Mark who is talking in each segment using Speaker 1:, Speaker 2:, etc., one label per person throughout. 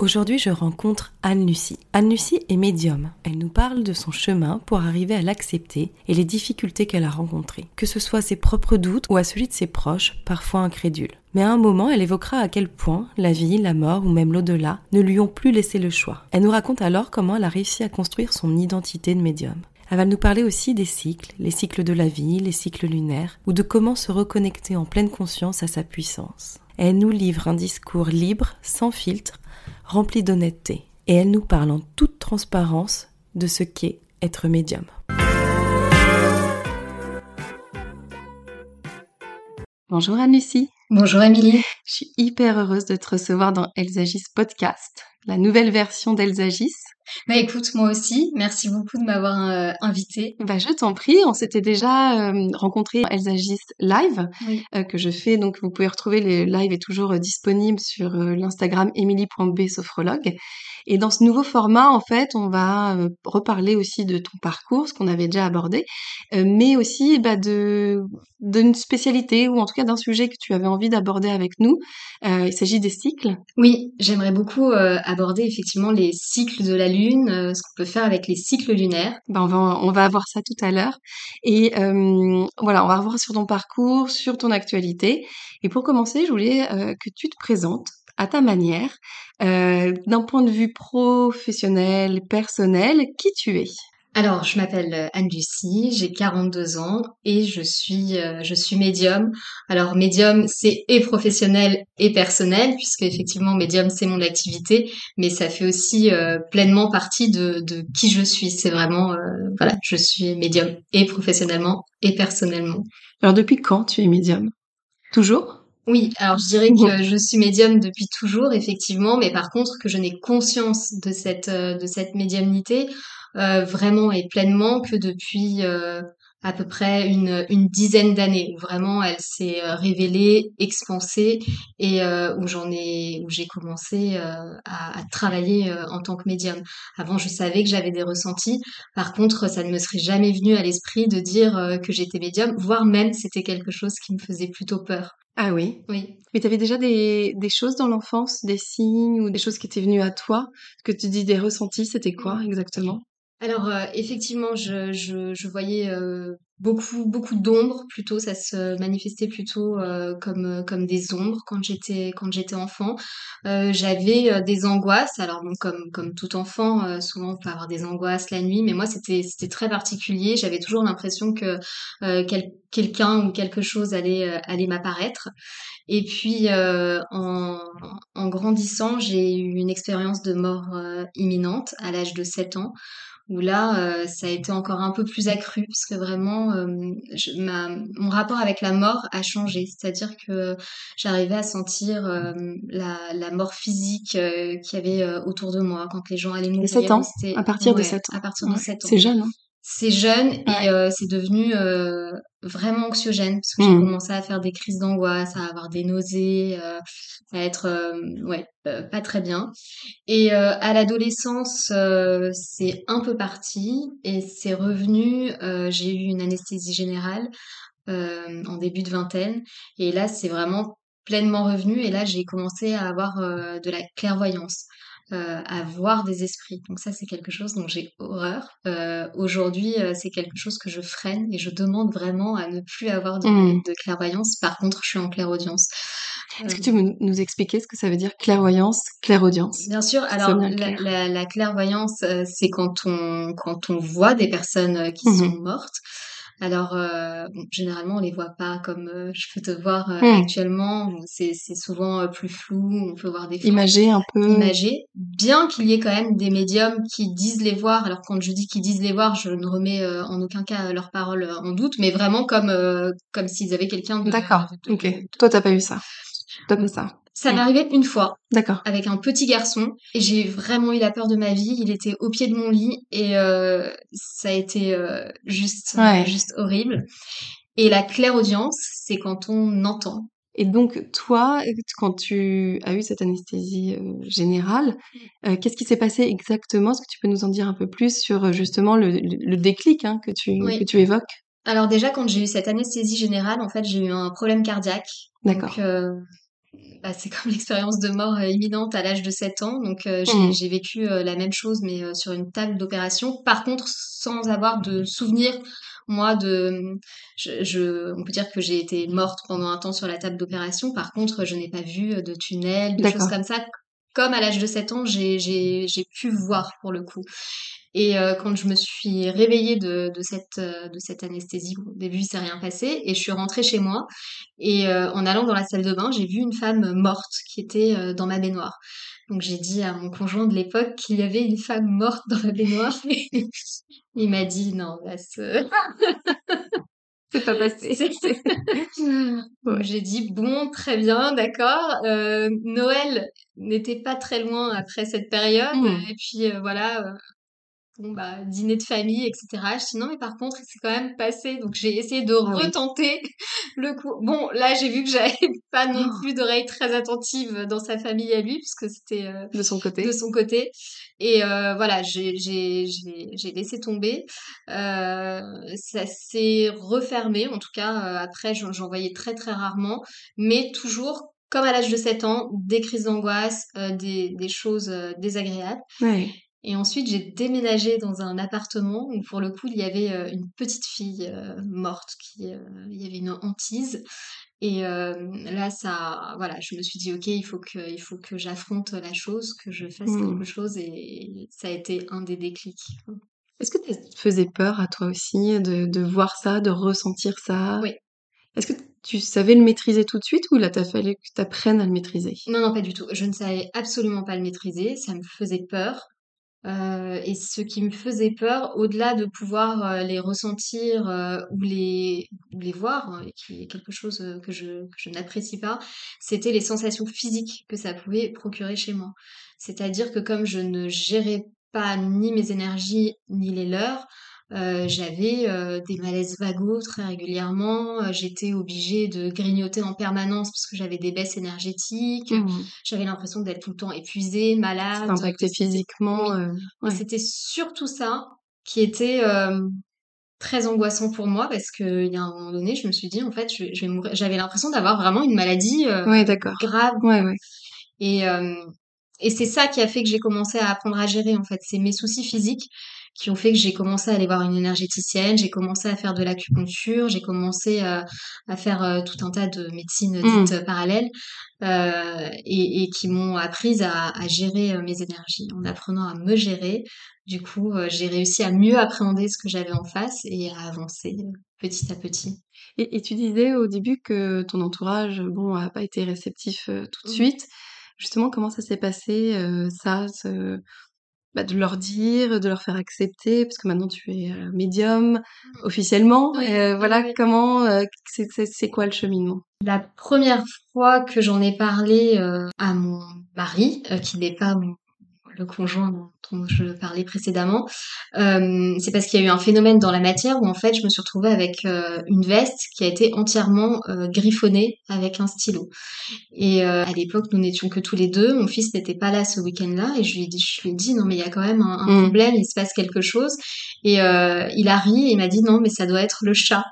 Speaker 1: Aujourd'hui, je rencontre Anne-Lucie. Anne-Lucie est médium. Elle nous parle de son chemin pour arriver à l'accepter et les difficultés qu'elle a rencontrées, que ce soit ses propres doutes ou à celui de ses proches, parfois incrédules. Mais à un moment, elle évoquera à quel point la vie, la mort ou même l'au-delà ne lui ont plus laissé le choix. Elle nous raconte alors comment elle a réussi à construire son identité de médium. Elle va nous parler aussi des cycles, les cycles de la vie, les cycles lunaires, ou de comment se reconnecter en pleine conscience à sa puissance. Elle nous livre un discours libre, sans filtre, remplie d'honnêteté. Et elle nous parle en toute transparence de ce qu'est être médium. Bonjour Anne-Lucie.
Speaker 2: Bonjour Émilie.
Speaker 1: Je suis hyper heureuse de te recevoir dans Elles podcast, la nouvelle version d'Elles
Speaker 2: bah écoute, moi aussi, merci beaucoup de m'avoir euh, invité.
Speaker 1: Bah je t'en prie, on s'était déjà euh, rencontré Elles live euh, que je fais, donc vous pouvez retrouver les lives est toujours disponible sur l'Instagram emily.b sophrologue. Et dans ce nouveau format, en fait, on va reparler aussi de ton parcours, ce qu'on avait déjà abordé, mais aussi bah, de d'une spécialité ou en tout cas d'un sujet que tu avais envie d'aborder avec nous. il s'agit des cycles.
Speaker 2: Oui, j'aimerais beaucoup aborder effectivement les cycles de la lune, euh, ce qu'on peut faire avec les cycles lunaires.
Speaker 1: Ben on va on voir ça tout à l'heure. Et euh, voilà, on va revoir sur ton parcours, sur ton actualité. Et pour commencer, je voulais euh, que tu te présentes à ta manière, d'un point de vue professionnel, personnel, qui tu es?
Speaker 2: Alors, je m'appelle euh, Anne-Lucie, j'ai 42 ans et je suis euh, je suis médium. Alors médium, c'est et professionnel et personnel puisque effectivement médium c'est mon activité, mais ça fait aussi euh, pleinement partie de, de qui je suis. C'est vraiment voilà, je suis médium et professionnellement et personnellement.
Speaker 1: Alors depuis quand tu es médium? Toujours?
Speaker 2: Oui, alors je dirais que je suis médium depuis toujours, effectivement, mais par contre que je n'ai conscience de cette de cette médiumnité euh, vraiment et pleinement que depuis euh, à peu près une, une dizaine d'années vraiment elle s'est euh, révélée, expansée et où j'en ai où j'ai commencé à, à, travailler en tant que médium. Avant, je savais que j'avais des ressentis. Par contre, ça ne me serait jamais venu à l'esprit de dire que j'étais médium, voire même c'était quelque chose qui me faisait plutôt peur.
Speaker 1: Ah oui
Speaker 2: Oui.
Speaker 1: Mais tu avais déjà des, des choses dans l'enfance, des signes ou des choses qui étaient venues à toi Ce que tu dis des ressentis, c'était quoi exactement?
Speaker 2: Alors euh, effectivement, je, je, je voyais euh, beaucoup beaucoup d'ombres. Plutôt, ça se manifestait plutôt euh, comme comme des ombres quand j'étais quand j'étais enfant. J'avais des angoisses. Alors bon, comme comme tout enfant, souvent on peut avoir des angoisses la nuit, mais moi c'était c'était très particulier. J'avais toujours l'impression que quelqu'un ou quelque chose allait allait m'apparaître. Et puis en, en grandissant, j'ai eu une expérience de mort imminente à l'âge de 7 ans où là, euh, ça a été encore un peu plus accru, parce que vraiment, euh, ma, mon rapport avec la mort a changé. C'est-à-dire que j'arrivais à sentir euh, la, la, mort physique qu'il y avait autour de moi quand les gens allaient mourir.
Speaker 1: 7 ans? À partir de 7 ans.
Speaker 2: À partir de 7 ans.
Speaker 1: C'est jeune, hein
Speaker 2: c'est jeune et euh, c'est devenu euh, vraiment anxiogène parce que j'ai mmh. commencé à faire des crises d'angoisse, à avoir des nausées, euh, à être ouais pas très bien. Et à l'adolescence, c'est un peu parti et c'est revenu. j'ai eu une anesthésie générale en début de vingtaine et là c'est vraiment pleinement revenu et là j'ai commencé à avoir de la clairvoyance. Euh, à voir des esprits. Donc ça, c'est quelque chose dont j'ai horreur. Euh, aujourd'hui, euh, c'est quelque chose que je freine et je demande vraiment à ne plus avoir de, mmh. clairvoyance. Par contre, je suis en clairaudience.
Speaker 1: Est-ce que tu veux nous expliquer ce que ça veut dire clairvoyance, clairaudience?
Speaker 2: Bien sûr. Alors, la, la, clairvoyance, c'est quand on, quand on voit des personnes qui mmh sont mortes. Alors, euh, généralement, on les voit pas comme euh, je peux te voir euh, mmh. actuellement. C'est, souvent plus flou. On peut voir des
Speaker 1: imagé un peu
Speaker 2: imagé. Bien qu'il y ait quand même des médiums qui disent les voir. Alors quand je dis qu'ils disent les voir, je ne remets en aucun cas leurs paroles en doute, mais vraiment comme comme s'ils avaient quelqu'un.
Speaker 1: D'accord. ok. Toi, t'as pas eu ça. T'as pas ça.
Speaker 2: Ça m'est arrivé une fois.
Speaker 1: D'accord.
Speaker 2: Avec un petit garçon. Et j'ai vraiment eu la peur de ma vie. Il était au pied de mon lit et euh, ça a été euh, juste, juste horrible. Et la claire audience, c'est quand on entend.
Speaker 1: Et donc, toi, quand tu as eu cette anesthésie euh, générale, mmh. qu'est-ce qui s'est passé exactement? Est-ce que tu peux nous en dire un peu plus sur justement le, le, déclic hein, que, tu, que tu évoques?
Speaker 2: Alors déjà, quand j'ai eu cette anesthésie générale, en fait, j'ai eu un problème cardiaque.
Speaker 1: D'accord.
Speaker 2: Bah, c'est comme l'expérience de mort euh, imminente à l'âge de 7 ans. Donc euh, mmh. j'ai vécu euh, la même chose, mais sur une table d'opération. Par contre, sans avoir de souvenir, moi, de, je, on peut dire que j'ai été morte pendant un temps sur la table d'opération. Par contre, je n'ai pas vu de tunnel, de choses comme ça. Comme à l'âge de 7 ans, j'ai pu voir pour le coup. Et euh, quand je me suis réveillée de, euh, cette anesthésie, au début, il s'est rien passé, et je suis rentrée chez moi. Et euh, en allant dans la salle de bain, j'ai vu une femme morte qui était dans ma baignoire. Donc j'ai dit à mon conjoint de l'époque qu'il y avait une femme morte dans la baignoire. il m'a dit non, là,
Speaker 1: c'est pas passé.
Speaker 2: J'ai dit bon, très bien, d'accord. Euh, Noël n'était pas très loin après cette période. Mmh. Et puis voilà, bon bah dîner de famille etc je dis non mais par contre c'est quand même passé donc j'ai essayé de ah retenter le coup. Bon là j'ai vu que j'avais pas non oh. plus d'oreilles très attentives dans sa famille à lui puisque c'était euh,
Speaker 1: de son côté.
Speaker 2: de son côté. Et euh, voilà j'ai laissé tomber. Euh, ça s'est refermé en tout cas après j'en voyais très très rarement. Mais toujours comme à l'âge de 7 ans, des crises d'angoisse, des, des, choses désagréables.
Speaker 1: Ouais.
Speaker 2: Et ensuite, j'ai déménagé dans un appartement où, pour le coup, il y avait euh, une petite fille euh, morte, qui, euh, il y avait une hantise. Et là, ça, voilà, je me suis dit, ok, il faut que, il faut que j'affronte la chose, que je fasse mmh. quelque chose, et ça a été un des déclics.
Speaker 1: Est-ce que ça te faisait peur à toi aussi de, de voir ça, de ressentir ça?
Speaker 2: Oui.
Speaker 1: Est-ce que tu savais le maîtriser tout de suite ou là, t'as fallu que tu apprennes à le maîtriser?
Speaker 2: Non, non, pas du tout. Je ne savais absolument pas le maîtriser. Ça me faisait peur. Euh, et ce qui me faisait peur, au-delà de pouvoir euh, les ressentir euh, ou les, les voir, hein, qui est quelque chose que je, que je n'apprécie pas, c'était les sensations physiques que ça pouvait procurer chez moi. C'est-à-dire que comme je ne gérais pas ni mes énergies ni les leurs, euh, j'avais euh, des malaises vagos très régulièrement. Euh, j'étais obligée de grignoter en permanence parce que j'avais des baisses énergétiques. Mmh. J'avais l'impression d'être tout le temps épuisée, malade.
Speaker 1: Ça impactait physiquement.
Speaker 2: C'était surtout ça qui était très angoissant pour moi parce qu'il y a un moment donné, je me suis dit en fait, je, vais mourir. J'avais l'impression d'avoir vraiment une maladie
Speaker 1: ouais, grave. Ouais.
Speaker 2: Et et c'est ça qui a fait que j'ai commencé à apprendre à gérer en fait, c'est mes soucis physiques qui ont fait que j'ai commencé à aller voir une énergéticienne, j'ai commencé à faire de l'acupuncture, j'ai commencé euh, à faire euh, tout un tas de médecines mmh. dites parallèles euh, et, et, qui m'ont apprise à, à, gérer mes énergies. En apprenant à me gérer, du coup, j'ai réussi à mieux appréhender ce que j'avais en face et à avancer petit à petit.
Speaker 1: Et, et, tu disais au début que ton entourage, bon, a pas été réceptif tout de mmh. suite. Justement, comment ça s'est passé, ça, ce, bah, de leur dire, de leur faire accepter, parce que maintenant tu es euh, médium mmh. officiellement. Euh, voilà, comment, euh, c'est quoi le cheminement?
Speaker 2: La première fois que j'en ai parlé à mon mari, qui n'est pas mon le conjoint dont je parlais précédemment, euh, c'est parce qu'il y a eu un phénomène dans la matière où en fait je me suis retrouvée avec euh, une veste qui a été entièrement euh, griffonnée avec un stylo. Et à l'époque nous n'étions que tous les deux, mon fils n'était pas là ce week-end-là et je lui ai dit, je lui ai dit non mais il y a quand même un, un mmh. problème, il se passe quelque chose. Et il a ri et il m'a dit non mais ça doit être le chat.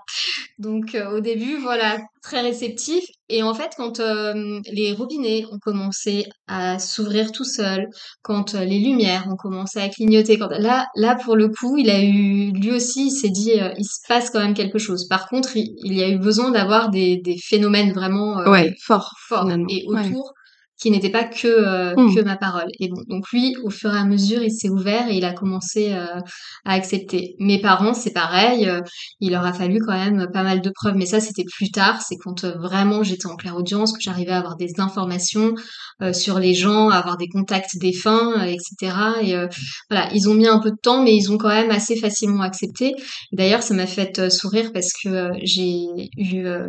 Speaker 2: Donc au début voilà très réceptif. Et en fait, quand les robinets ont commencé à s'ouvrir tout seuls, quand les lumières ont commencé à clignoter, quand là, là pour le coup, il a eu, lui aussi, il s'est dit, euh, il se passe quand même quelque chose. Par contre, il, y a eu besoin d'avoir des, des phénomènes vraiment
Speaker 1: ouais, forts,
Speaker 2: forts. Et autour, qui n'était pas que euh,
Speaker 1: Mmh.
Speaker 2: que ma parole. Et bon, donc lui, au fur et à mesure, il s'est ouvert et il a commencé euh, à accepter. Mes parents, c'est pareil, euh, il leur a fallu quand même pas mal de preuves, mais ça c'était plus tard, c'est quand euh, vraiment j'étais en claire audience, que j'arrivais à avoir des informations euh, sur les gens, à avoir des contacts défunts, euh, etc. Et euh, voilà, ils ont mis un peu de temps, mais ils ont quand même assez facilement accepté. D'ailleurs, ça m'a fait euh, sourire parce que euh, j'ai eu euh,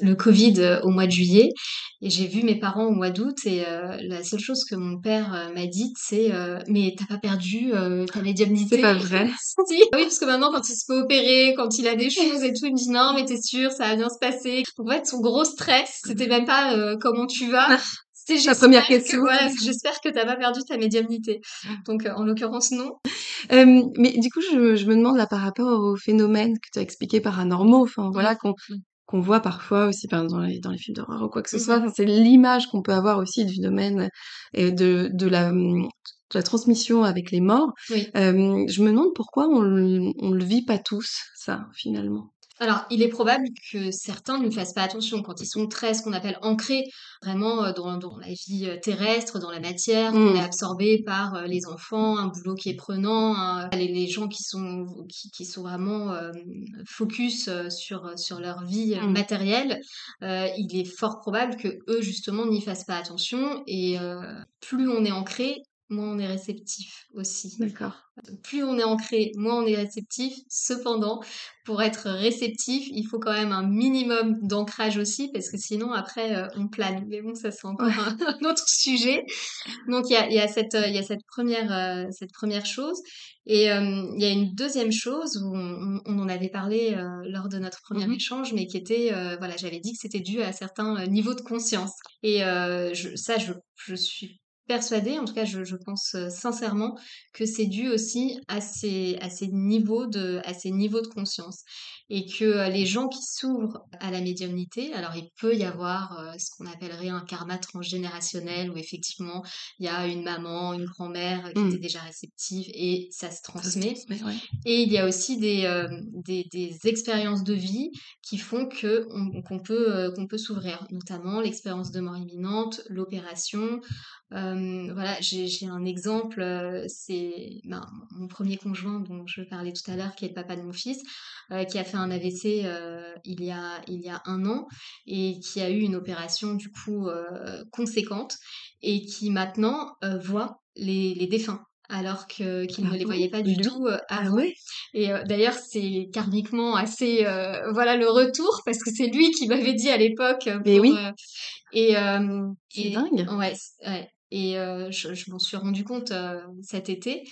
Speaker 2: le Covid au mois de juillet et j'ai vu mes parents au mois d'août et euh, la seule chose que mon père euh, m'a dite c'est euh, mais t'as pas perdu euh, ta médiumnité
Speaker 1: C'est pas vrai.
Speaker 2: Si. Oui, parce que maintenant quand il se fait opérer, quand il a des choses et tout, il me dit non mais t'es sûr, ça va bien se passer. Donc en fait son gros stress, c'était même pas euh, comment tu vas, c'était
Speaker 1: La première
Speaker 2: que-
Speaker 1: question.
Speaker 2: voilà, j'espère que t'as pas perdu ta médiumnité. Donc euh, en l'occurrence non.
Speaker 1: Euh, mais du coup, je, je me demande là par rapport aux phénomènes que tu as expliqués paranormaux, enfin voilà, qu'on qu'on voit parfois aussi dans les, dans les films d'horreur ou quoi que ce
Speaker 2: Mhm.
Speaker 1: soit. Enfin, c'est l'image qu'on peut avoir aussi du domaine et de, de la, de la transmission avec les morts.
Speaker 2: Oui.
Speaker 1: Euh, je me demande pourquoi on on le vit pas tous, ça, finalement.
Speaker 2: Alors, il est probable que certains ne fassent pas attention quand ils sont très, ce qu'on appelle ancrés vraiment euh, dans, dans la vie euh, terrestre, dans la matière,
Speaker 1: Mm.
Speaker 2: on est absorbé par euh, les enfants, un boulot qui est prenant, les, les gens qui sont, qui, qui sont vraiment euh, focus sur, sur leur vie euh,
Speaker 1: Mm.
Speaker 2: matérielle, euh, il est fort probable que eux, justement, n'y fassent pas attention et euh, plus on est ancré, moins on est réceptif aussi
Speaker 1: D'accord.
Speaker 2: plus on est ancré, moins on est réceptif. Cependant, pour être réceptif, il faut quand même un minimum d'ancrage aussi, parce que sinon, après, euh, on plane. Mais bon, ça, c'est encore
Speaker 1: Ouais.
Speaker 2: un, autre sujet. Donc, il y a, il y a cette, il y a cette première, euh, cette première chose. Et euh, il y a une deuxième chose où on, on en avait parlé euh, lors de notre premier
Speaker 1: Mhm.
Speaker 2: échange, mais qui était, voilà, j'avais dit que c'était dû à certains niveaux de conscience. Et je, ça, je, je suis persuadée, en tout cas, je, pense euh, sincèrement que c'est dû aussi à ces niveaux de conscience. Et que euh, les gens qui s'ouvrent à la médiumnité, alors il peut y avoir euh, ce qu'on appellerait un karma transgénérationnel où effectivement il y a une maman, une grand-mère qui
Speaker 1: Mm.
Speaker 2: était déjà réceptive et ça se
Speaker 1: Ça se
Speaker 2: transmet.
Speaker 1: ouais.
Speaker 2: Et il y a aussi des, euh, des, des expériences de vie qui font que qu'on peut, euh, qu'on peut s'ouvrir, notamment l'expérience de mort imminente, l'opération. Euh, voilà, j'ai un exemple, euh, c'est ben, mon premier conjoint dont je parlais tout à l'heure, qui est le papa de mon fils, euh, qui a fait un AVC euh, il y a il y a un an et qui a eu une opération du coup euh, conséquente et qui maintenant euh, voit les, les défunts alors que qu'il
Speaker 1: Ah
Speaker 2: ne les voyait pas du tout euh,
Speaker 1: Ah ouais?
Speaker 2: Et euh, d'ailleurs, c'est karmiquement assez, euh, voilà le retour parce que c'est lui qui m'avait dit à l'époque.
Speaker 1: Mais oui.
Speaker 2: et
Speaker 1: C'est dingue.
Speaker 2: ouais, ouais. Et je, je m'en suis rendu compte cet été.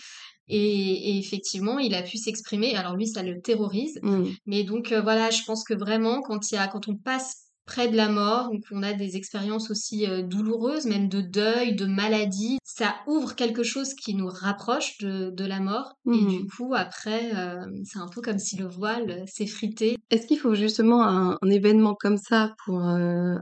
Speaker 2: Et, et effectivement, il a pu s'exprimer. Alors lui, ça le terrorise.
Speaker 1: Mm.
Speaker 2: Mais donc euh, voilà, je pense que vraiment quand il y a, quand on passe près de la mort, donc on a des expériences aussi euh, douloureuses, même de deuil, de maladie, ça ouvre quelque chose qui nous rapproche de, de la mort. Et
Speaker 1: Mhm.
Speaker 2: du coup, après, euh, c'est un peu comme si le voile s'effritait.
Speaker 1: Est-ce qu'il faut justement un, un événement comme ça pour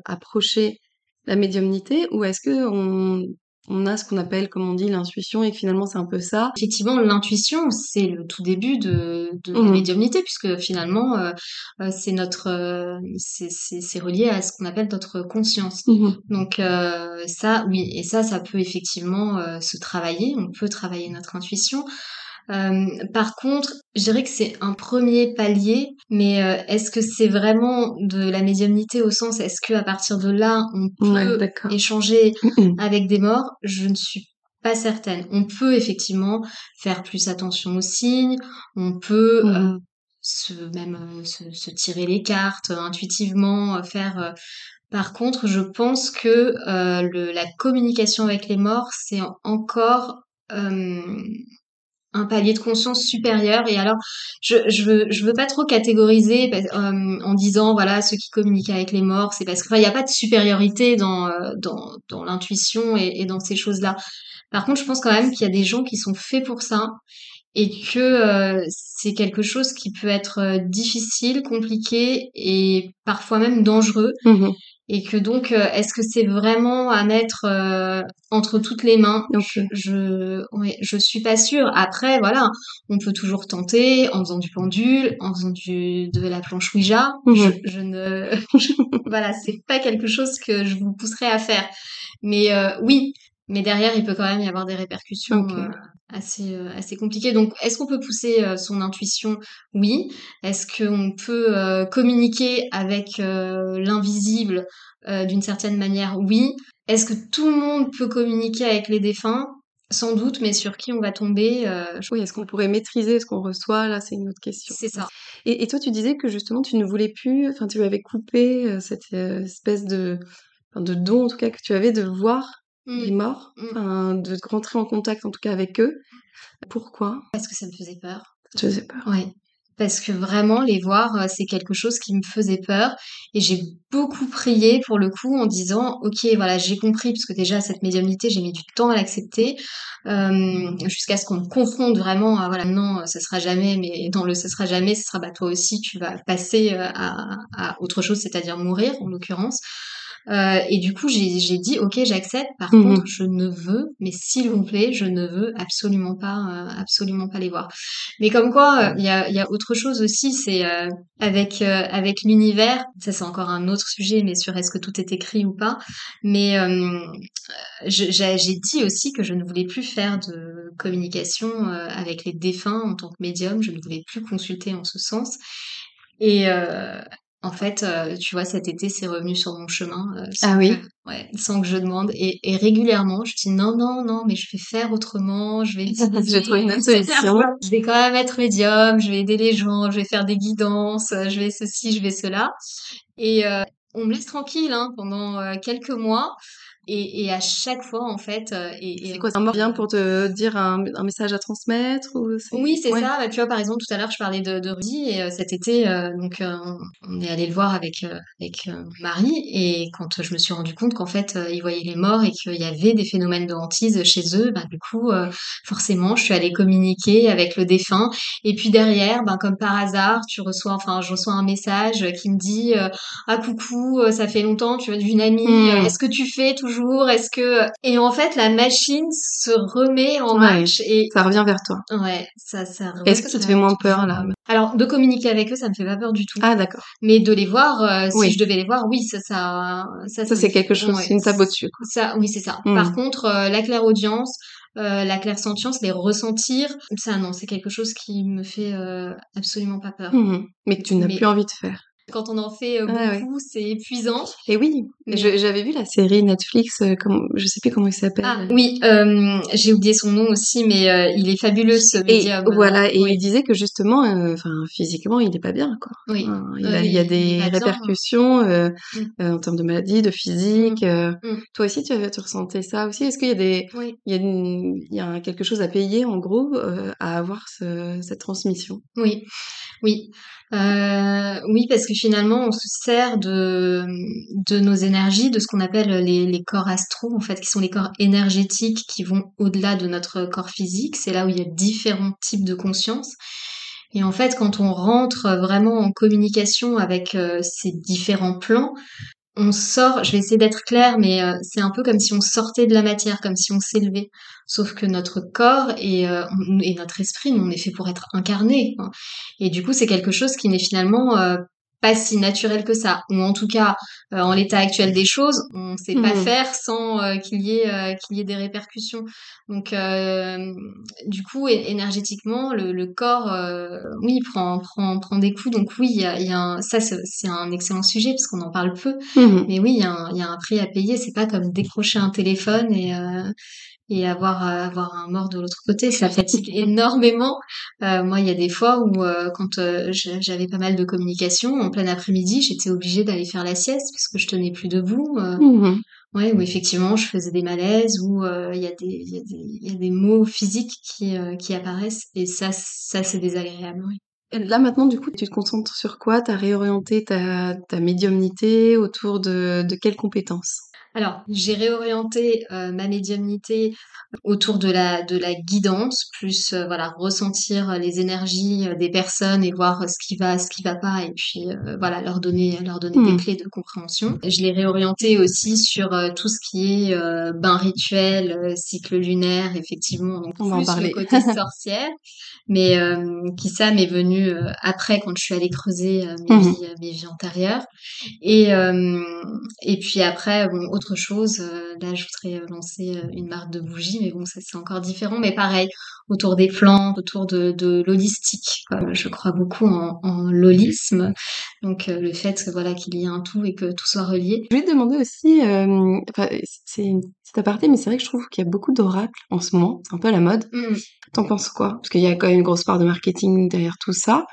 Speaker 1: approcher la médiumnité ou est-ce que on, on a ce qu'on appelle, comme on dit, l'intuition et que finalement c'est un peu ça
Speaker 2: Effectivement, l'intuition, c'est le tout début de, de la
Speaker 1: Mhm.
Speaker 2: médiumnité, puisque finalement, euh, euh, c'est notre, euh, c'est relié à ce qu'on appelle notre conscience. Donc euh, ça, oui, et ça, ça peut effectivement euh, se travailler. On peut travailler notre intuition. Euh, par contre, je dirais que c'est un premier palier, mais euh, est-ce que c'est vraiment de la médiumnité au sens, est-ce que à partir de là, on peut échanger avec des morts? Je ne suis pas certaine. On peut effectivement faire plus attention aux signes. On peut euh,
Speaker 1: Mhm.
Speaker 2: se même euh, se, se tirer les cartes euh, intuitivement, faire. euh, Par contre, je pense que euh, le, la communication avec les morts, c'est en- encore euh, un palier de conscience supérieur. Et alors, je, je veux, pas trop catégoriser euh, en disant, voilà, ceux qui communiquent avec les morts, c'est parce que, enfin, il n'y a pas de supériorité dans, euh, l'intuition et, dans ces choses-là. Par contre, je pense quand même qu'il y a des gens qui sont faits pour ça et que euh, c'est quelque chose qui peut être difficile, compliqué et parfois même dangereux.
Speaker 1: Mhm.
Speaker 2: Et que donc euh, est-ce que c'est vraiment à mettre euh, entre toutes les mains? Je, je je suis pas sûre. Après voilà on peut toujours tenter en faisant du pendule en faisant du de la planche Ouija. Mhm. je, je, ne voilà c'est pas quelque chose que je vous pousserai à faire. Mais euh, oui mais derrière il peut quand même y avoir des répercussions assez assez compliquées. Donc est-ce qu'on peut pousser son intuition? Oui. Est-ce qu'on peut communiquer avec l'invisible euh, d'une certaine manière, oui. Est-ce que tout le monde peut communiquer avec les défunts? Sans doute, mais sur qui on va tomber
Speaker 1: euh, Oui, est-ce qu'on pourrait maîtriser ce qu'on reçoit? Là, c'est une autre question.
Speaker 2: C'est ça.
Speaker 1: Et, toi, tu disais que justement, tu ne voulais plus, enfin, tu avais coupé euh, cette espèce de, de don, en tout cas, que tu avais de voir mmh. les morts, mmh. de rentrer en contact, en tout cas, avec eux. Pourquoi?
Speaker 2: Parce que ça me faisait peur.
Speaker 1: Ça te faisait peur
Speaker 2: Oui parce que vraiment les voir euh, c'est quelque chose qui me faisait peur et j'ai beaucoup prié pour le coup en disant ok voilà j'ai compris parce que déjà cette médiumnité j'ai mis du temps à l'accepter euh, jusqu'à ce qu'on me confronte vraiment à voilà non ce sera jamais mais dans le ce sera jamais ce sera bah toi aussi tu vas passer euh, à, à autre chose c'est-à-dire mourir en l'occurrence euh, et du coup, j'ai dit, ok, j'accepte. Par mmh contre, je ne veux, mais s'il vous plaît, je ne veux absolument pas, euh, absolument pas les voir. Mais comme quoi, il y, a, y, a, autre chose aussi, c'est euh, avec avec l'univers. Ça, c'est encore un autre sujet, mais sur est-ce que tout est écrit ou pas. Mais j'ai dit aussi que je ne voulais plus faire de communication avec les défunts en tant que médium. Je ne voulais plus consulter en ce sens. Et, euh, en fait, euh, tu vois, cet été, c'est revenu sur mon chemin.
Speaker 1: Euh, ah oui?
Speaker 2: Ouais, sans que je demande. Et, régulièrement, je dis non, non, non, mais je vais faire autrement, je vais
Speaker 1: je une solution.
Speaker 2: Je vais quand même être médium, je vais aider les gens, je vais faire des guidances, je vais ceci, je vais cela. Et euh, on me laisse tranquille hein, pendant quelques mois. Et, et, à chaque fois, en fait. Euh, et,
Speaker 1: et c'est quoi, ça bien pour te dire un, un, message à transmettre ou
Speaker 2: Oui, c'est ça. Bah, tu vois, par exemple, tout à l'heure, je parlais de, de Rudy et euh, cet été, euh, donc, on est allé le voir avec, avec Marie et quand je me suis rendu compte qu'en fait, ils voyaient les morts et qu'il y avait des phénomènes de hantise chez eux, bah, du coup, forcément, je suis allée communiquer avec le défunt. Et puis derrière, ben, comme par hasard, tu reçois, enfin, je reçois un message qui me dit Ah, coucou, ça fait longtemps, tu vois, d'une amie, mmh. est-ce que tu fais toujours est-ce que et en fait la machine se remet en marche et
Speaker 1: ça revient vers toi.
Speaker 2: Ouais, ça ça.
Speaker 1: Est-ce que ça te fait moins peur là?
Speaker 2: Alors de communiquer avec eux, ça me fait pas peur du tout.
Speaker 1: Ah d'accord.
Speaker 2: Mais de les voir, euh, si je devais les voir, oui, ça ça
Speaker 1: ça. Ça, c'est quelque chose, c'est une table au-dessus.
Speaker 2: Ça, oui, c'est ça. Par hmm. contre, euh, la claire audience. Euh, la claire sentience, les ressentir, ça non, c'est quelque chose qui me fait absolument pas peur.
Speaker 1: Hmm. Mais que tu n'as plus envie de faire.
Speaker 2: Quand on en fait euh, beaucoup, c'est épuisant.
Speaker 1: Et oui, j'avais vu la série Netflix, euh, comme, je sais plus comment il s'appelle.
Speaker 2: Ah, oui, euh, j'ai oublié son nom aussi, mais euh, il est fabuleux ce médium.
Speaker 1: Et, voilà, et il disait que justement, enfin physiquement, il est pas bien, quoi.
Speaker 2: Oui.
Speaker 1: il, a, il, y a des répercussions mm. en termes de maladie, de physique. Mm. Mm. Toi aussi, tu, tu ressentais ça aussi? Est-ce qu'il y a des,
Speaker 2: oui.
Speaker 1: il y a, il y a quelque chose à payer en gros à avoir ce, cette transmission?
Speaker 2: Oui, oui. Euh, oui, parce que finalement, on se sert de, de nos énergies, de ce qu'on appelle les, les corps astraux, en fait, qui sont les corps énergétiques qui vont au-delà de notre corps physique. C'est là où il y a différents types de conscience. Et en fait, quand on rentre vraiment en communication avec euh, ces différents plans, on sort, je vais essayer d'être claire, mais euh, c'est un peu comme si on sortait de la matière, comme si on s'élevait. Sauf que notre corps et, euh, et notre esprit, on est fait pour être incarné. Et du coup, c'est quelque chose qui n'est finalement euh, pas si naturel que ça, ou en tout cas euh, en l'état actuel des choses, on ne sait pas mmh. faire sans euh, qu'il y ait euh, qu'il y ait des répercussions. Donc du coup énergétiquement le, le corps oui prend prend prend des coups. Donc oui il y a, y a un, ça c'est un excellent sujet parce qu'on en parle peu, mmh. mais oui il y, a un, y a un prix à payer. C'est pas comme décrocher un téléphone et et avoir avoir un mort de l'autre côté. Ça fatigue énormément. Euh, moi il y a des fois où euh, quand euh, j'avais pas mal de communication en plein après-midi j'étais obligée d'aller faire la sieste parce que je tenais plus debout mmh. Ouais où effectivement je faisais des malaises où il y a des il y a des y a des mots physiques qui qui apparaissent et ça ça c'est désagréable oui.
Speaker 1: Là maintenant, du coup, tu te concentres sur quoi? Tu as réorienté ta, ta médiumnité autour de, de quelles compétences?
Speaker 2: Alors, j'ai réorienté euh, ma médiumnité autour de la de la guidance, plus euh, voilà ressentir les énergies euh, des personnes et voir ce qui va, ce qui va pas, et puis voilà leur donner leur donner des
Speaker 1: Mmh.
Speaker 2: clés de compréhension. Je l'ai réorienté aussi sur tout ce qui est bain rituel, cycle lunaire, effectivement, donc
Speaker 1: On va en
Speaker 2: plus le
Speaker 1: parler.
Speaker 2: côté sorcière, mais qui ça m'est venu après quand je suis allée creuser mes
Speaker 1: Mmh
Speaker 2: vies mes vies antérieures. Et, euh, et puis après, bon, autre chose, euh, là, je voudrais euh, lancer euh, une marque de bougies, mais bon, ça c'est encore différent. Mais pareil, autour des plantes, autour de, de l'holistique. Je crois beaucoup en, en l'holisme. Donc le fait voilà, qu'il y ait un tout et que tout soit relié.
Speaker 1: Je voulais te demander aussi, euh, enfin, c'est une petite aparté, mais c'est vrai que je trouve qu'il y a beaucoup d'oracles en ce moment. C'est un peu à la mode.
Speaker 2: Mm.
Speaker 1: T'en penses quoi? Parce qu'il y a quand même une grosse part de marketing derrière tout ça.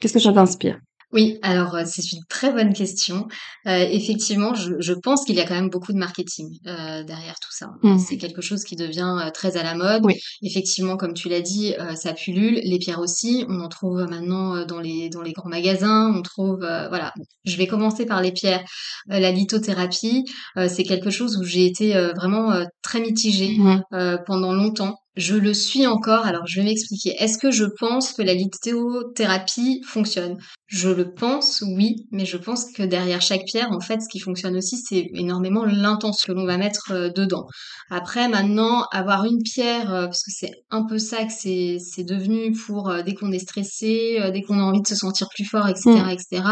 Speaker 1: Qu'est-ce que ça t'inspire?
Speaker 2: Oui, alors euh, c'est une très bonne question. Euh, effectivement, je, je pense qu'il y a quand même beaucoup de marketing euh, derrière tout ça.
Speaker 1: Mmh.
Speaker 2: C'est quelque chose qui devient très à la mode.
Speaker 1: Oui.
Speaker 2: Effectivement, comme tu l'as dit, euh, ça pullule. Les pierres aussi, on en trouve maintenant dans les dans les grands magasins. On trouve, euh, voilà. Je vais commencer par les pierres. Euh, la lithothérapie, euh, c'est quelque chose où j'ai été euh, vraiment euh, très mitigée
Speaker 1: Mmh.
Speaker 2: euh, pendant longtemps. Je le suis encore, alors je vais m'expliquer. Est-ce que je pense que la lithothérapie fonctionne? Je le pense, oui, mais je pense que derrière chaque pierre, en fait, ce qui fonctionne aussi, c'est énormément l'intention que l'on va mettre euh, dedans. Après, maintenant, avoir une pierre, euh, parce que c'est un peu ça que c'est c'est devenu pour euh, dès qu'on est stressé, dès qu'on a envie de se sentir plus fort, etc.,
Speaker 1: Mm.
Speaker 2: etc.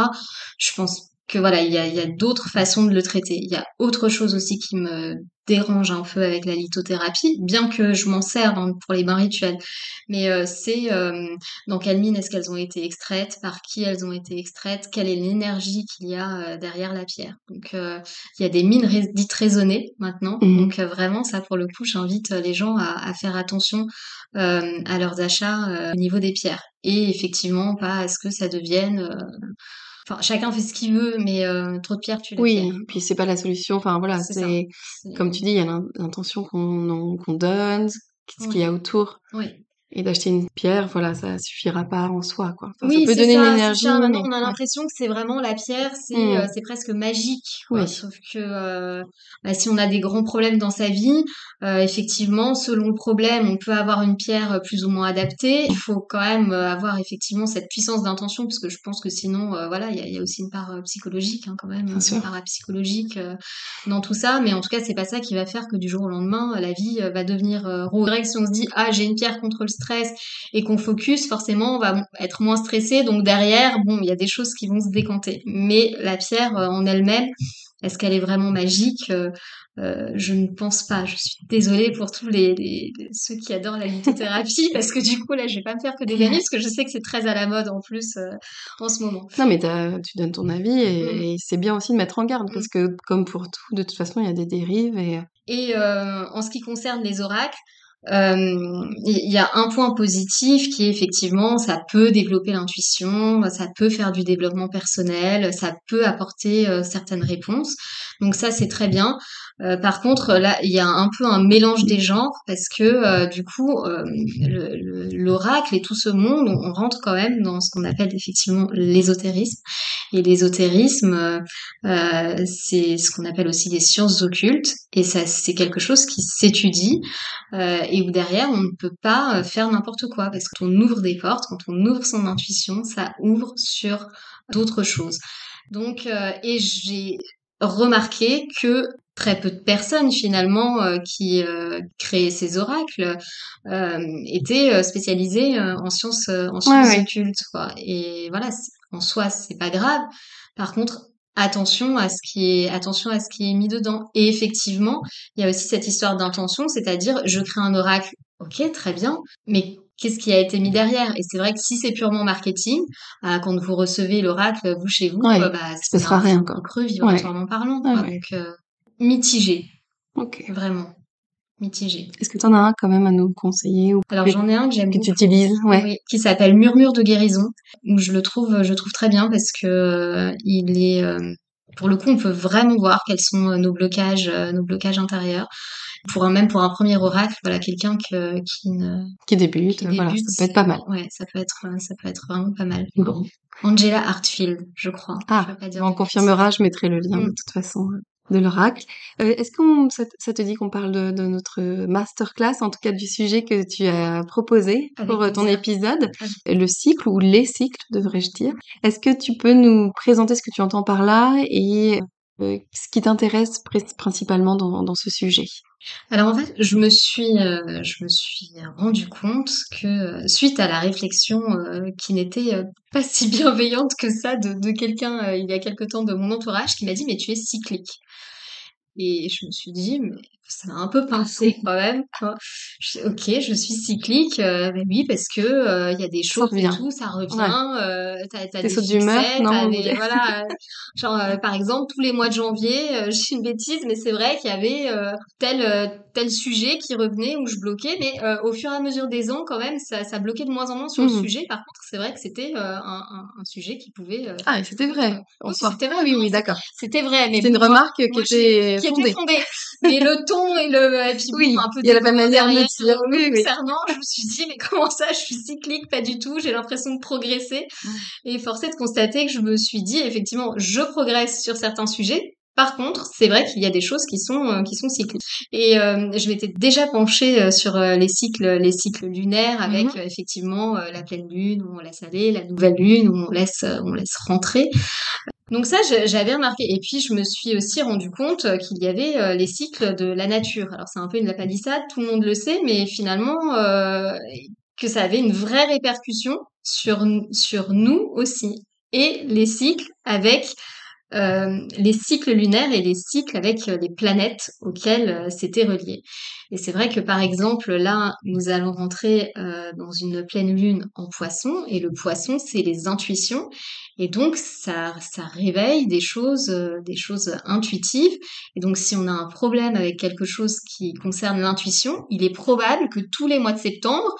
Speaker 2: Je pense que voilà, il y a, il y a d'autres façons de le traiter. Il y a autre chose aussi qui me dérange un peu avec la lithothérapie, bien que je m'en sers dans- pour les bains rituels. Mais euh, c'est euh, dans quelle mine est-ce qu'elles ont été extraites, par qui elles ont été extraites, quelle est l'énergie qu'il y a euh, derrière la pierre? Donc euh, il y a des mines dites raisonnées maintenant.
Speaker 1: Mhm.
Speaker 2: Donc vraiment ça pour le coup, j'invite les gens à, à faire attention euh, à leurs achats euh, au niveau des pierres. Et effectivement, pas à ce que ça devienne euh, Enfin, chacun fait ce qu'il veut, mais euh, trop de pierres tue la
Speaker 1: Oui,
Speaker 2: pierre.
Speaker 1: puis c'est pas la solution. Enfin voilà,
Speaker 2: C'est
Speaker 1: comme tu dis, il y a l'in- l'intention qu'on en- qu'on donne, ce qu'il y a autour.
Speaker 2: Oui.
Speaker 1: Et d'acheter une pierre, voilà, ça suffira pas en soi, quoi. Enfin,
Speaker 2: oui,
Speaker 1: ça peut donner
Speaker 2: ça,
Speaker 1: une
Speaker 2: c'est
Speaker 1: énergie,
Speaker 2: ça. Maintenant, on a l'impression que c'est vraiment la pierre, c'est
Speaker 1: Mm.
Speaker 2: euh, c'est presque magique. quoi.
Speaker 1: Oui.
Speaker 2: Sauf que euh, bah, si on a des grands problèmes dans sa vie, euh, effectivement, selon le problème, on peut avoir une pierre plus ou moins adaptée. Il faut quand même avoir effectivement cette puissance d'intention, parce que je pense que sinon, voilà, il y a, il y a aussi une part psychologique hein, quand même,
Speaker 1: Bien
Speaker 2: une
Speaker 1: sûr.
Speaker 2: part psychologique dans tout ça. Mais en tout cas, c'est pas ça qui va faire que du jour au lendemain, la vie va devenir rose. Si on se dit ah j'ai une pierre contre le stress et qu'on focus, forcément, on va être moins stressé. Donc derrière, bon, il y a des choses qui vont se décanter. Mais la pierre euh, en elle-même, est-ce qu'elle est vraiment magique Euh, euh, Je ne pense pas. Je suis désolée pour tous les, ceux qui adorent la lithothérapie, parce que du coup là, je vais pas me faire que des amis, parce que je sais que c'est très à la mode en plus euh, en ce moment.
Speaker 1: Non, mais tu donnes ton avis
Speaker 2: Mm.
Speaker 1: et, et c'est bien aussi de mettre en garde parce que, comme pour tout, de toute façon, il y a des dérives et
Speaker 2: Et euh, en ce qui concerne les oracles, euh, il y a un point positif qui est effectivement, ça peut développer l'intuition, ça peut faire du développement personnel, ça peut apporter euh, certaines réponses. Donc ça, c'est très bien. Euh, par contre, là, il y a un peu un mélange des genres parce que du coup, le- le- l'oracle et tout ce monde, on, rentre quand même dans ce qu'on appelle effectivement l'ésotérisme. Et l'ésotérisme, c'est ce qu'on appelle aussi les sciences occultes. Et ça, c'est quelque chose qui s'étudie et où derrière, on ne peut pas euh, faire n'importe quoi. Parce que quand on ouvre des portes, quand on ouvre son intuition, ça ouvre sur d'autres choses. Donc, euh, et j'ai remarqué que très peu de personnes finalement euh, qui euh, créaient ces oracles étaient spécialisées en sciences en sciences
Speaker 1: ouais.
Speaker 2: occultes quoi. Et voilà, en soi c'est pas grave. Par contre, attention à ce qui est attention à ce qui est mis dedans. Et effectivement, il y a aussi cette histoire d'intention, c'est-à-dire je crée un oracle, ok, très bien, mais qu'est-ce qui a été mis derrière? Et c'est vrai que si c'est purement marketing, euh, quand vous recevez l'oracle vous chez vous,
Speaker 1: Ouais,
Speaker 2: euh, bah,
Speaker 1: il se
Speaker 2: c'est
Speaker 1: passera
Speaker 2: un,
Speaker 1: rien, quoi.
Speaker 2: creux vibratoirement parlant. Quoi.
Speaker 1: ouais.
Speaker 2: Donc euh, mitigé,
Speaker 1: Ok.
Speaker 2: vraiment mitigé.
Speaker 1: Est-ce que t'en as un quand même à nous conseiller ou
Speaker 2: Alors j'en ai un que j'aime
Speaker 1: que tu utilises Ouais.
Speaker 2: Oui, qui s'appelle Murmure de guérison, où je le trouve, je le trouve très bien parce que euh, il est, euh, pour le coup, on peut vraiment voir quels sont euh, nos blocages, euh, nos blocages intérieurs. Pour un, même pour un premier oracle, voilà, quelqu'un que, qui ne,
Speaker 1: Qui débute,
Speaker 2: qui
Speaker 1: voilà,
Speaker 2: débute,
Speaker 1: ça peut être pas mal.
Speaker 2: Ouais, ça peut être, ça peut être vraiment pas mal.
Speaker 1: Bon.
Speaker 2: Angela Hartfield, je crois.
Speaker 1: Ah,
Speaker 2: je pas dire
Speaker 1: on confirmera, je mettrai le lien de
Speaker 2: Mm.
Speaker 1: toute façon. De l'oracle. Euh, est-ce que ça, te dit qu'on parle de, de, notre masterclass, en tout cas du sujet que tu as proposé pour ton épisode, le cycle ou les cycles, devrais-je dire. Est-ce que tu peux nous présenter ce que tu entends par là et euh, ce qui t'intéresse principalement dans, ce sujet?
Speaker 2: Alors en fait, je me suis, euh, rendu compte que euh, suite à la réflexion qui n'était pas si bienveillante que ça de, de quelqu'un il y a quelque temps de mon entourage qui m'a dit mais tu es cyclique. Et je me suis dit, mais ça m'a un peu pincé quand même. ok, je suis cyclique, euh, ben oui, parce que euh, il y a des choses et tout, ça revient. Euh, t'as, t'as des, des d'humeur, non des, voilà. genre, par exemple, tous les mois de janvier, je suis une bêtise, mais c'est vrai qu'il y avait tel tel sujet qui revenait où je bloquais, mais au fur et à mesure des ans, quand même, ça, ça bloquait de moins en moins sur le mmh. sujet. Par contre, c'est vrai que c'était un, un, un, sujet qui pouvait.
Speaker 1: ah, c'était vrai.
Speaker 2: c'était vrai, oui, oui, d'accord. C'était vrai,
Speaker 1: mais c'était une remarque qui était
Speaker 2: qui était fondée. mais le ton et le et puis
Speaker 1: oui,
Speaker 2: un peu
Speaker 1: il y a la même manière de dire
Speaker 2: oui, concernant je me suis dit mais comment ça je suis cyclique pas du tout j'ai l'impression de progresser et forcé de constater que je me suis dit effectivement je progresse sur certains sujets par contre, c'est vrai qu'il y a des choses qui sont euh, qui sont cycliques. Et euh, je m'étais déjà penchée euh, sur les cycles les cycles lunaires avec mhm. effectivement la pleine lune où on laisse aller, la nouvelle lune où on laisse on laisse rentrer. Donc ça, j'avais remarqué. Et puis, je me suis aussi rendu compte euh, qu'il y avait euh, les cycles de la nature. Alors, c'est un peu une lapalissade, tout le monde le sait, mais finalement, euh, que ça avait une vraie répercussion sur, sur nous aussi. Et les cycles avec euh, les cycles lunaires et les cycles avec euh, les planètes auxquelles euh, c'était relié. Et c'est vrai que par exemple là, nous allons rentrer dans une pleine lune en poisson et le poisson c'est les intuitions et donc ça ça réveille des choses des choses intuitives et donc si on a un problème avec quelque chose qui concerne l'intuition, il est probable que tous les mois de septembre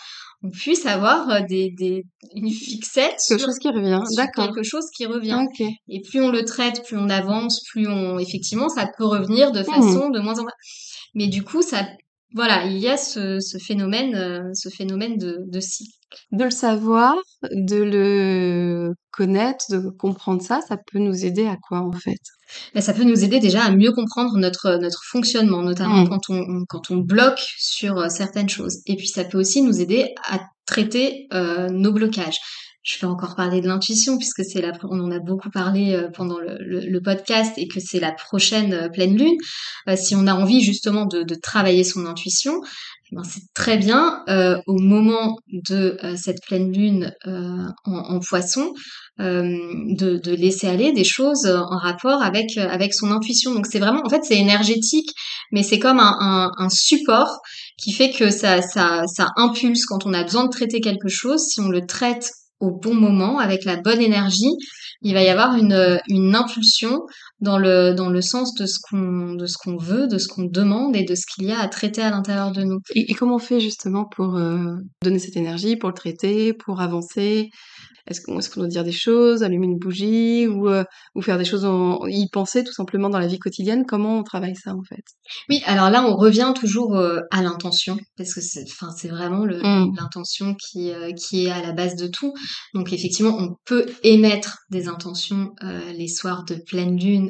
Speaker 2: on puisse avoir euh, des, des une fixette
Speaker 1: quelque sur, chose qui revient d'accord.
Speaker 2: quelque chose qui revient. Et plus on le traite plus on avance plus on effectivement ça peut revenir de hmm. façon de moins en moins. Mais du coup ça voilà il y a ce, ce phénomène euh, ce phénomène de, de cycle
Speaker 1: de le savoir de le connaître de comprendre ça ça peut nous aider à quoi en fait?
Speaker 2: Ben, ça peut nous aider déjà à mieux comprendre notre notre fonctionnement, notamment mmh. quand on, quand on bloque sur euh, certaines choses. Et puis ça peut aussi nous aider à traiter euh, nos blocages. Je vais encore parler de l'intuition puisque c'est la, on en a beaucoup parlé euh, pendant le, le, podcast et que c'est la prochaine pleine lune. si on a envie justement de, de travailler son intuition, eh ben c'est très bien euh, au moment de cette pleine lune euh, en, en, poisson euh, de, de, laisser aller des choses en rapport avec avec son intuition. Donc c'est vraiment, en fait, c'est énergétique, mais c'est comme un, un, un, support qui fait que ça, ça, ça impulse quand on a besoin de traiter quelque chose. Si on le traite au bon moment, avec la bonne énergie, il va y avoir une, une impulsion dans le, dans le sens de ce qu'on, de ce qu'on veut, de ce qu'on demande et de ce qu'il y a à traiter à l'intérieur de nous.
Speaker 1: Et, comment on fait justement pour euh, donner cette énergie, pour le traiter, pour avancer? Est-ce qu'on est doit dire des choses, allumer une bougie ou, euh, ou faire des choses, en, y penser tout simplement dans la vie quotidienne? Comment on travaille ça en fait?
Speaker 2: Oui, alors là on revient toujours euh, à l'intention parce que c'est, enfin c'est vraiment le, mmh. l'intention qui euh, qui est à la base de tout. Donc effectivement on peut émettre des intentions les soirs de pleine lune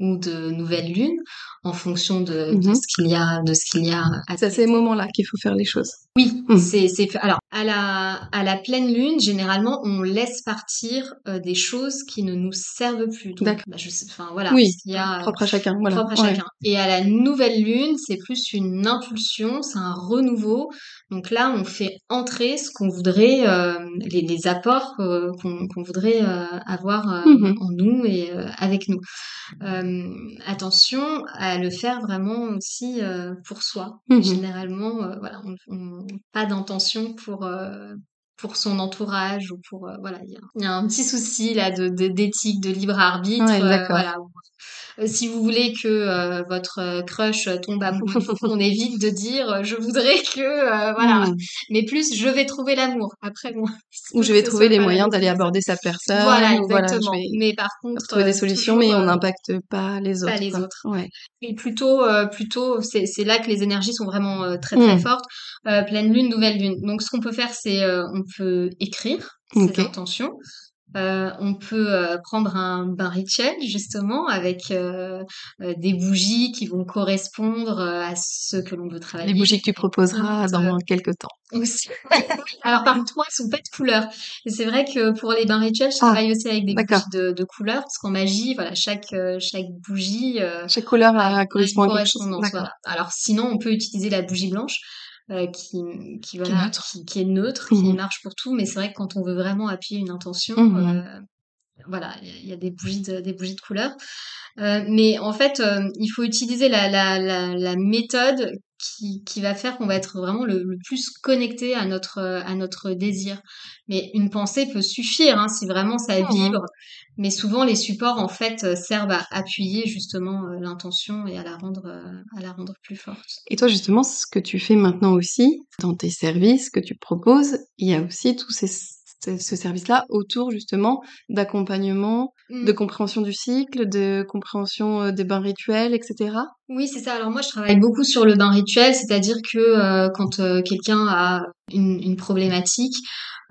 Speaker 2: ou de nouvelle lune en fonction de, de mmh ce qu'il y a de ce qu'il y a.
Speaker 1: C'est à ces moments-là qu'il faut faire les choses.
Speaker 2: Oui, mmh. c'est c'est alors à la à la pleine lune généralement on laisse partir euh, des choses qui ne nous servent plus. Donc, bah, je sais, enfin voilà,
Speaker 1: oui, il y a propre à chacun, voilà.
Speaker 2: Propre à chacun. Et à la nouvelle lune, c'est plus une impulsion, c'est un renouveau. Donc là, on fait entrer ce qu'on voudrait, euh, les, les, apports euh, qu'on voudrait avoir mmh en nous et avec nous. Attention à le faire vraiment aussi pour soi. Mmh Généralement, voilà, on, on, pas d'intention pour pour son entourage ou pour euh, voilà il y, a un petit souci là de d'éthique de, libre arbitre euh, voilà euh, si vous voulez que euh, votre crush tombe amoureux, on évite de dire je voudrais que voilà, hmm. mais plus je vais trouver l'amour après moi.
Speaker 1: Ou je vais trouver les moyens d'aller aborder sa personne.
Speaker 2: Voilà, exactement.
Speaker 1: mais par contre, trouver des solutions, mais on n'impacte pas les autres.
Speaker 2: Pas les autres. Ouais. Et plutôt, plutôt, c'est c'est là que les énergies sont vraiment très très hmm. fortes. pleine lune, nouvelle lune. Donc ce qu'on peut faire, c'est on peut écrire ses intentions Euh, on peut euh, prendre un bain rituel justement avec euh, des bougies qui vont correspondre à ce que l'on veut travailler.
Speaker 1: Les bougies que tu proposeras dans quelques temps.
Speaker 2: Aussi. Alors par contre, moi, elles sont pas de couleur. Et c'est vrai que pour les bains rituels, je ah, travaille aussi avec des bougies de, de couleur parce qu'en magie, voilà, chaque chaque bougie,
Speaker 1: chaque couleur a, correspond à quelque chose.
Speaker 2: Voilà. Alors sinon, on peut utiliser la bougie blanche. Euh, qui, qui, voilà, qui, est neutre, qui, mmh marche pour tout. Mais c'est vrai que quand on veut vraiment appuyer une intention, mmh euh, voilà, il y, a des bougies de, des bougies de couleur. Euh, mais en fait, il faut utiliser la, la, la, la méthode qui, qui, va faire qu'on va être vraiment le, le, plus connecté à notre, à notre désir. Mais une pensée peut suffire hein, si vraiment ça vibre. Mais souvent, les supports, en fait, euh, servent à appuyer justement euh, l'intention et à la rendre, euh, à la rendre plus forte.
Speaker 1: Et toi, justement, ce que tu fais maintenant aussi, dans tes services que tu proposes, il y a aussi tout ces, ce service-là autour justement d'accompagnement, de mmh. compréhension du cycle, de compréhension des bains rituels, etc.
Speaker 2: Oui, c'est ça. Alors moi, je travaille beaucoup sur le bain rituel, c'est-à-dire que quand quelqu'un a une, une problématique,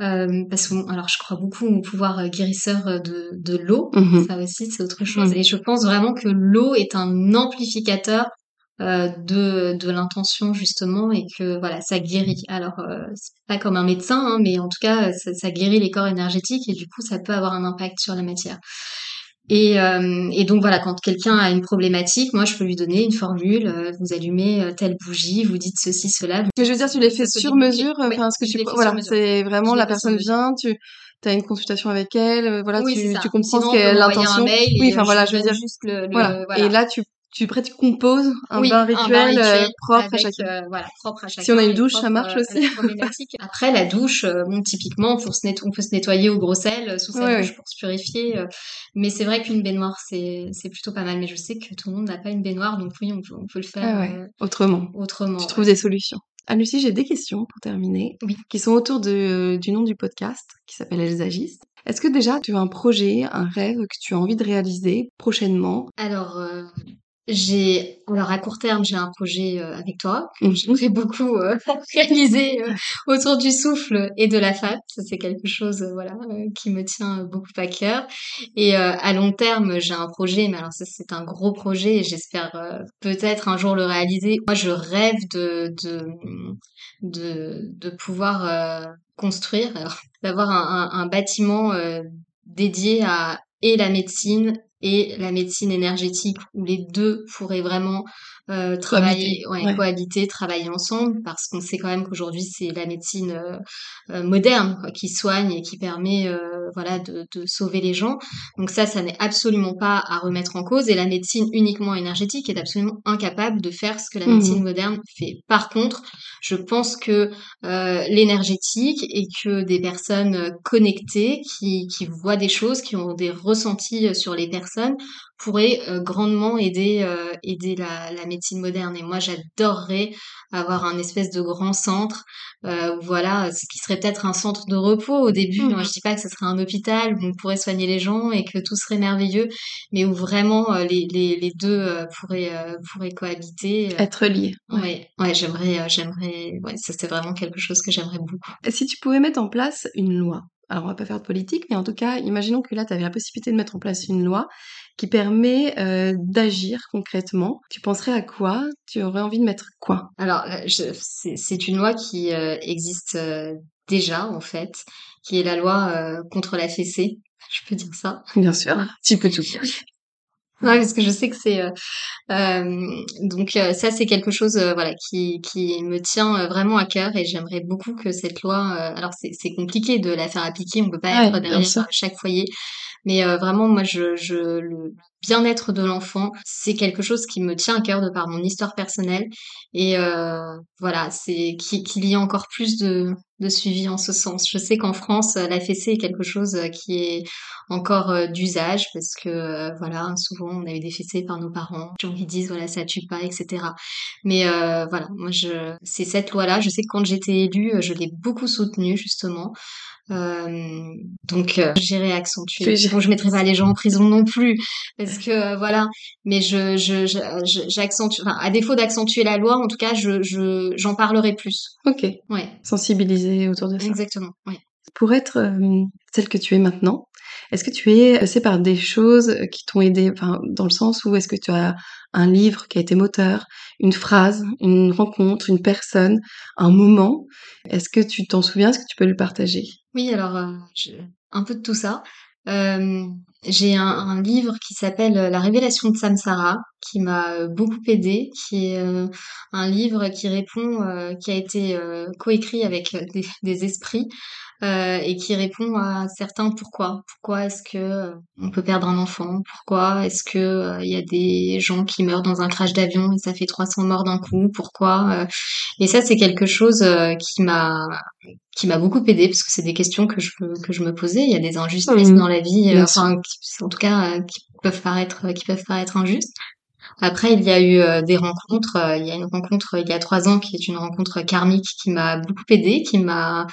Speaker 2: euh, parce que alors je crois beaucoup au pouvoir euh, guérisseur euh, de, de l'eau, mmh ça aussi c'est autre chose. Mmh. Et je pense vraiment que l'eau est un amplificateur euh, de, de l'intention justement et que voilà ça guérit. Alors c'est pas comme un médecin, hein, mais en tout cas ça, ça guérit les corps énergétiques et du coup ça peut avoir un impact sur la matière. Et, euh, et, donc voilà, quand quelqu'un a une problématique, moi je peux lui donner une formule. Euh, vous allumez euh, telle bougie, vous dites ceci, cela.
Speaker 1: Mais je veux dire, tu les fais sur mesure. Enfin, ce que tu voilà, c'est vraiment la personne vient, tu as une consultation avec elle, voilà, tu, tu comprends ce qu'est l'intention.
Speaker 2: Oui, enfin voilà, je veux dire juste le,
Speaker 1: voilà. Et là, tu tu tu composes un bain rituel, euh, propre à chaque.
Speaker 2: Euh, voilà, propre à chaque.
Speaker 1: Si on a une douche, ça marche
Speaker 2: euh,
Speaker 1: aussi.
Speaker 2: Après, la douche, bon, typiquement, pour se on peut se nettoyer au gros sel sous sa douche pour se purifier. mais c'est vrai qu'une baignoire, c'est c'est plutôt pas mal. Mais je sais que tout le monde n'a pas une baignoire, donc oui, on peut, on peut le faire
Speaker 1: ah autrement.
Speaker 2: Autrement.
Speaker 1: Tu trouves des solutions. Ah Lucie, j'ai des questions pour terminer,
Speaker 2: oui.
Speaker 1: qui sont autour de, du nom du podcast, qui s'appelle Elles agissent. Est-ce que déjà tu as un projet, un rêve que tu as envie de réaliser prochainement?
Speaker 2: Alors, j'ai alors à court terme, j'ai un projet euh, avec toi que mmh. j'aimerais beaucoup euh, réaliser euh, autour du souffle et de la femme. Ça c'est quelque chose voilà qui me tient beaucoup à cœur. Et à long terme, j'ai un projet, mais alors ça c'est un gros projet et j'espère peut-être un jour le réaliser. Moi, je rêve de de de, de pouvoir construire, d'avoir un, un, un, bâtiment dédié à et la médecine et la médecine énergétique où les deux pourraient vraiment euh, travailler, ouais, cohabiter, travailler ensemble, parce qu'on sait quand même qu'aujourd'hui c'est la médecine euh, euh, moderne quoi, qui soigne et qui permet voilà de, de, sauver les gens. Donc ça, ça n'est absolument pas à remettre en cause. Et la médecine uniquement énergétique est absolument incapable de faire ce que la médecine mmh. moderne fait. Par contre, je pense que l'énergétique et que des personnes connectées qui, qui voient des choses, qui ont des ressentis sur les personnes, pourrait euh, grandement aider euh, aider la, la, médecine moderne. Et moi, j'adorerais avoir un espèce de grand centre, euh, voilà, ce qui serait peut-être un centre de repos au début. Moi, mmh. je dis pas que ce serait un hôpital où on pourrait soigner les gens et que tout serait merveilleux, mais où vraiment les, les, les deux pourraient pourraient cohabiter,
Speaker 1: être liés.
Speaker 2: Ouais, ouais, j'aimerais j'aimerais, ouais, ça c'est vraiment quelque chose que j'aimerais beaucoup.
Speaker 1: Si tu pouvais mettre en place une loi, alors on va pas faire de politique, mais en tout cas, imaginons que là, tu avais la possibilité de mettre en place une loi qui permet euh, d'agir concrètement. Tu penserais à quoi? Tu aurais envie de mettre quoi?
Speaker 2: Alors, euh, c'est une loi qui euh, existe déjà, en fait, qui est la loi contre la fessée. Je peux dire ça?
Speaker 1: Bien sûr, tu peux tout dire.
Speaker 2: Ouais, parce que je sais que c'est donc ça c'est quelque chose voilà qui qui me tient vraiment à cœur et j'aimerais beaucoup que cette loi alors c'est compliqué de la faire appliquer. On peut pas être derrière chaque foyer mais euh, vraiment, moi, je, le bien-être de l'enfant, c'est quelque chose qui me tient à cœur de par mon histoire personnelle. Et euh, voilà, c'est qu'il y ait encore plus de, de suivi en ce sens. Je sais qu'en France, la fessée est quelque chose qui est encore euh, d'usage parce que euh, voilà, souvent on a eu des fessées par nos parents, gens qui disent voilà ça tue pas, etc. Mais euh, voilà, moi je c'est cette loi-là. Je sais que quand j'étais élue, je l'ai beaucoup soutenue justement. Euh, donc euh, j'irai accentuer. Bon, je mettrai pas les gens en prison non plus parce que euh, voilà, mais je je j'accentue. Enfin, à défaut d'accentuer la loi, en tout cas, je je j'en parlerai plus.
Speaker 1: Ok.
Speaker 2: Ouais.
Speaker 1: Sensibiliser autour de ça.
Speaker 2: Exactement.
Speaker 1: Pour être euh, celle que tu es maintenant, est-ce que tu es passée par des choses qui t'ont aidé, enfin, dans le sens où est-ce que tu as un livre qui a été moteur, une phrase, une rencontre, une personne, un moment? Est-ce que tu t'en souviens? Est-ce que tu peux le partager?
Speaker 2: Oui, alors, euh, un peu de tout ça. Euh, j'ai un, livre qui s'appelle La révélation de Samsara, qui m'a beaucoup aidé, qui est un livre qui répond, qui a été coécrit avec des esprits euh, et qui répond à certains pourquoi. Pourquoi est-ce que euh, on peut perdre un enfant? Pourquoi est-ce que il euh, y a des gens qui meurent dans un crash d'avion et ça fait 300 morts d'un coup? Pourquoi Et ça, c'est quelque chose qui m'a qui m'a beaucoup aidé parce que c'est des questions que je que je me posais. Il y a des injustices mmh. dans la vie, enfin, en tout cas, qui peuvent paraître qui peuvent paraître injustes. Après, il y a eu des rencontres. il y a une rencontre il y a trois ans qui est une rencontre karmique qui m'a beaucoup aidé, qui m'a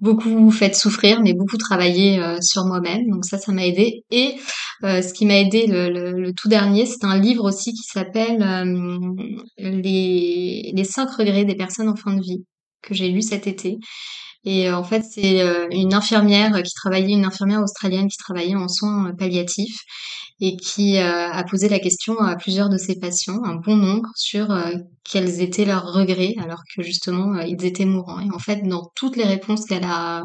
Speaker 2: beaucoup fait souffrir, mais beaucoup travaillé euh, sur moi-même. Donc ça, ça m'a aidé. Et euh, ce qui m'a aidé le, tout dernier, c'est un livre aussi qui s'appelle euh, les, les cinq regrets des personnes en fin de vie que j'ai lu cet été. Et en fait, c'est une infirmière qui travaillait, une infirmière australienne qui travaillait en soins palliatifs et qui a posé la question à plusieurs de ses patients, un bon nombre, sur quels étaient leurs regrets alors que justement euh, ils étaient mourants. Et en fait, dans toutes les réponses qu'elle a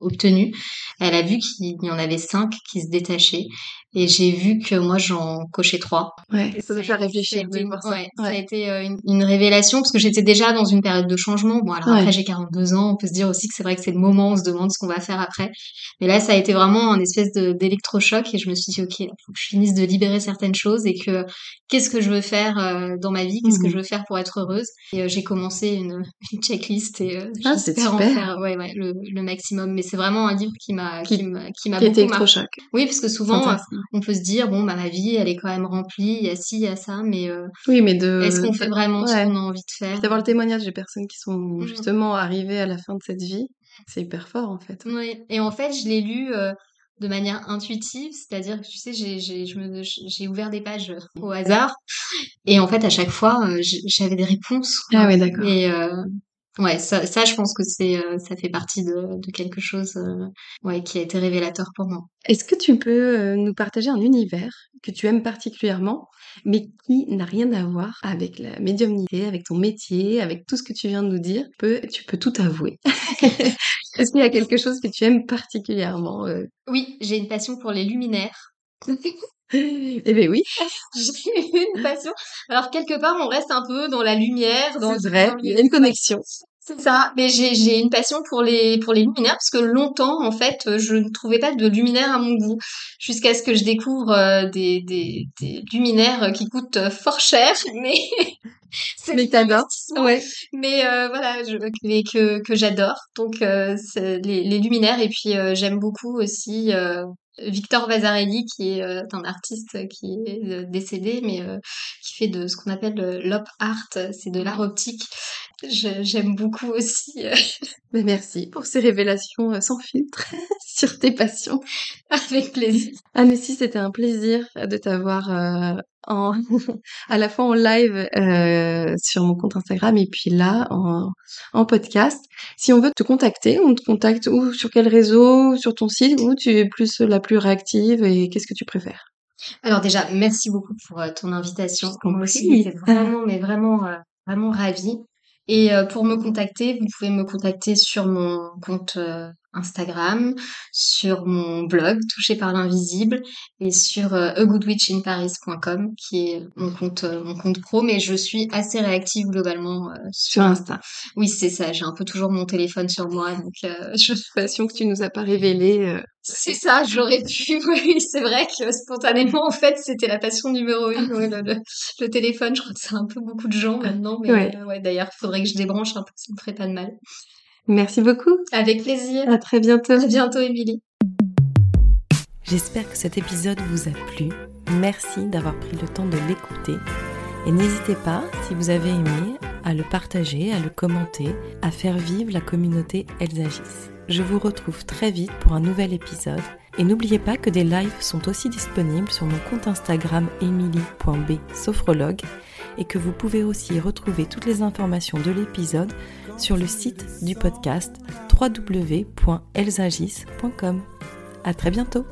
Speaker 2: obtenues, elle a vu qu'il y en avait cinq qui se détachaient. Et j'ai vu que moi j'en cochais trois.
Speaker 1: Ouais, ça doit faire réfléchir.
Speaker 2: Ça a été, ça a été euh, une, révélation parce que j'étais déjà dans une période de changement. Bon, alors après j'ai 42 ans, on peut se dire aussi que c'est vrai que c'est le moment, on se demande ce qu'on va faire après. Mais là, ça a été vraiment un espèce d'électrochoc et je me suis dit, ok, il faut que je finisse de libérer certaines choses et que qu'est-ce que je veux faire euh, dans ma vie, qu'est-ce que mmh. je veux faire pour être heureuse? Et euh, j'ai commencé une, une, checklist et euh, ah, j'espère en faire ouais, ouais, le, le, maximum. Mais c'est vraiment un livre qui m'a qui, m'a qui m'a beaucoup marqué. Oui, parce que souvent on peut se dire bon bah ma vie elle est quand même remplie, il y a ci, il y a ça, mais euh,
Speaker 1: oui, mais de
Speaker 2: est-ce qu'on fait vraiment ce qu'on a envie de faire?
Speaker 1: D'avoir le témoignage des personnes qui sont mmh justement arrivées à la fin de cette vie, c'est hyper fort en fait.
Speaker 2: Oui, et en fait je l'ai lu de manière intuitive, c'est-à-dire que tu sais, j'ai, ouvert des pages au hasard et en fait à chaque fois euh, j'avais des réponses.
Speaker 1: Ah ouais, d'accord.
Speaker 2: Et euh, ouais, ça, ça je pense que c'est, euh, ça fait partie de, de quelque chose, ouais, qui a été révélateur pour moi.
Speaker 1: Est-ce que tu peux nous partager un univers que tu aimes particulièrement, mais qui n'a rien à voir avec la médiumnité, avec ton métier, avec tout ce que tu viens de nous dire? Tu peux, tu peux tout avouer. Est-ce qu'il y a quelque chose que tu aimes particulièrement euh?
Speaker 2: Oui, j'ai une passion pour les luminaires.
Speaker 1: eh bien oui.
Speaker 2: j'ai une passion. Alors quelque part, on reste un peu dans la lumière. Dans,
Speaker 1: C'est vrai, il y a une connexion.
Speaker 2: C'est ça, mais j'ai une passion pour les pour les luminaires parce que longtemps en fait je ne trouvais pas de luminaires à mon goût. Jusqu'à ce que je découvre euh, des, des, des luminaires qui coûtent fort cher mais
Speaker 1: mais t'adores
Speaker 2: ouais. Mais euh, voilà je, que que j'adore. Donc euh, les, les luminaires et puis j'aime beaucoup aussi Victor Vasarely, qui est euh, un artiste qui est euh, décédé, mais euh, qui fait de ce qu'on appelle l'op art, c'est de l'art optique. J'aime beaucoup aussi.
Speaker 1: Mais merci pour ces révélations sans filtre sur tes passions.
Speaker 2: Avec plaisir.
Speaker 1: Anne, si c'était un plaisir de t'avoir en, à la fois en live euh, sur mon compte Instagram et puis là en, en, podcast. Si on veut te contacter, on te contacte ou sur quel réseau, sur ton site, ou tu es plus la plus réactive et qu'est-ce que tu préfères?
Speaker 2: Alors déjà, merci beaucoup pour euh, ton invitation. Moi aussi, vraiment, mais vraiment, euh, vraiment ravie. Et pour me contacter, vous pouvez me contacter sur mon compte Instagram, sur mon blog Touché par l'invisible et sur euh, agoodwitchinparis.com qui est mon compte euh, mon compte pro mais je suis assez réactive globalement
Speaker 1: euh, sur, Insta.
Speaker 2: Oui, c'est ça, j'ai un peu toujours mon téléphone sur moi donc euh,
Speaker 1: je suis passion que tu nous as pas révélé
Speaker 2: C'est ça, j'aurais pu oui, c'est vrai que spontanément en fait, c'était la passion numéro une le, téléphone, je crois que c'est un peu beaucoup de gens maintenant mais ouais, ouais d'ailleurs, il faudrait que je débranche un peu, ça me ferait pas de mal.
Speaker 1: Merci beaucoup.
Speaker 2: Avec plaisir.
Speaker 1: À très bientôt. À
Speaker 2: bientôt, Émilie.
Speaker 1: J'espère que cet épisode vous a plu. Merci d'avoir pris le temps de l'écouter. Et n'hésitez pas, si vous avez aimé, à le partager, à le commenter, à faire vivre la communauté Elsagis. Je vous retrouve très vite pour un nouvel épisode. Et n'oubliez pas que des lives sont aussi disponibles sur mon compte Instagram emily.b sophrologue et que vous pouvez aussi retrouver toutes les informations de l'épisode sur le site du podcast www.elsagis.com. À très bientôt!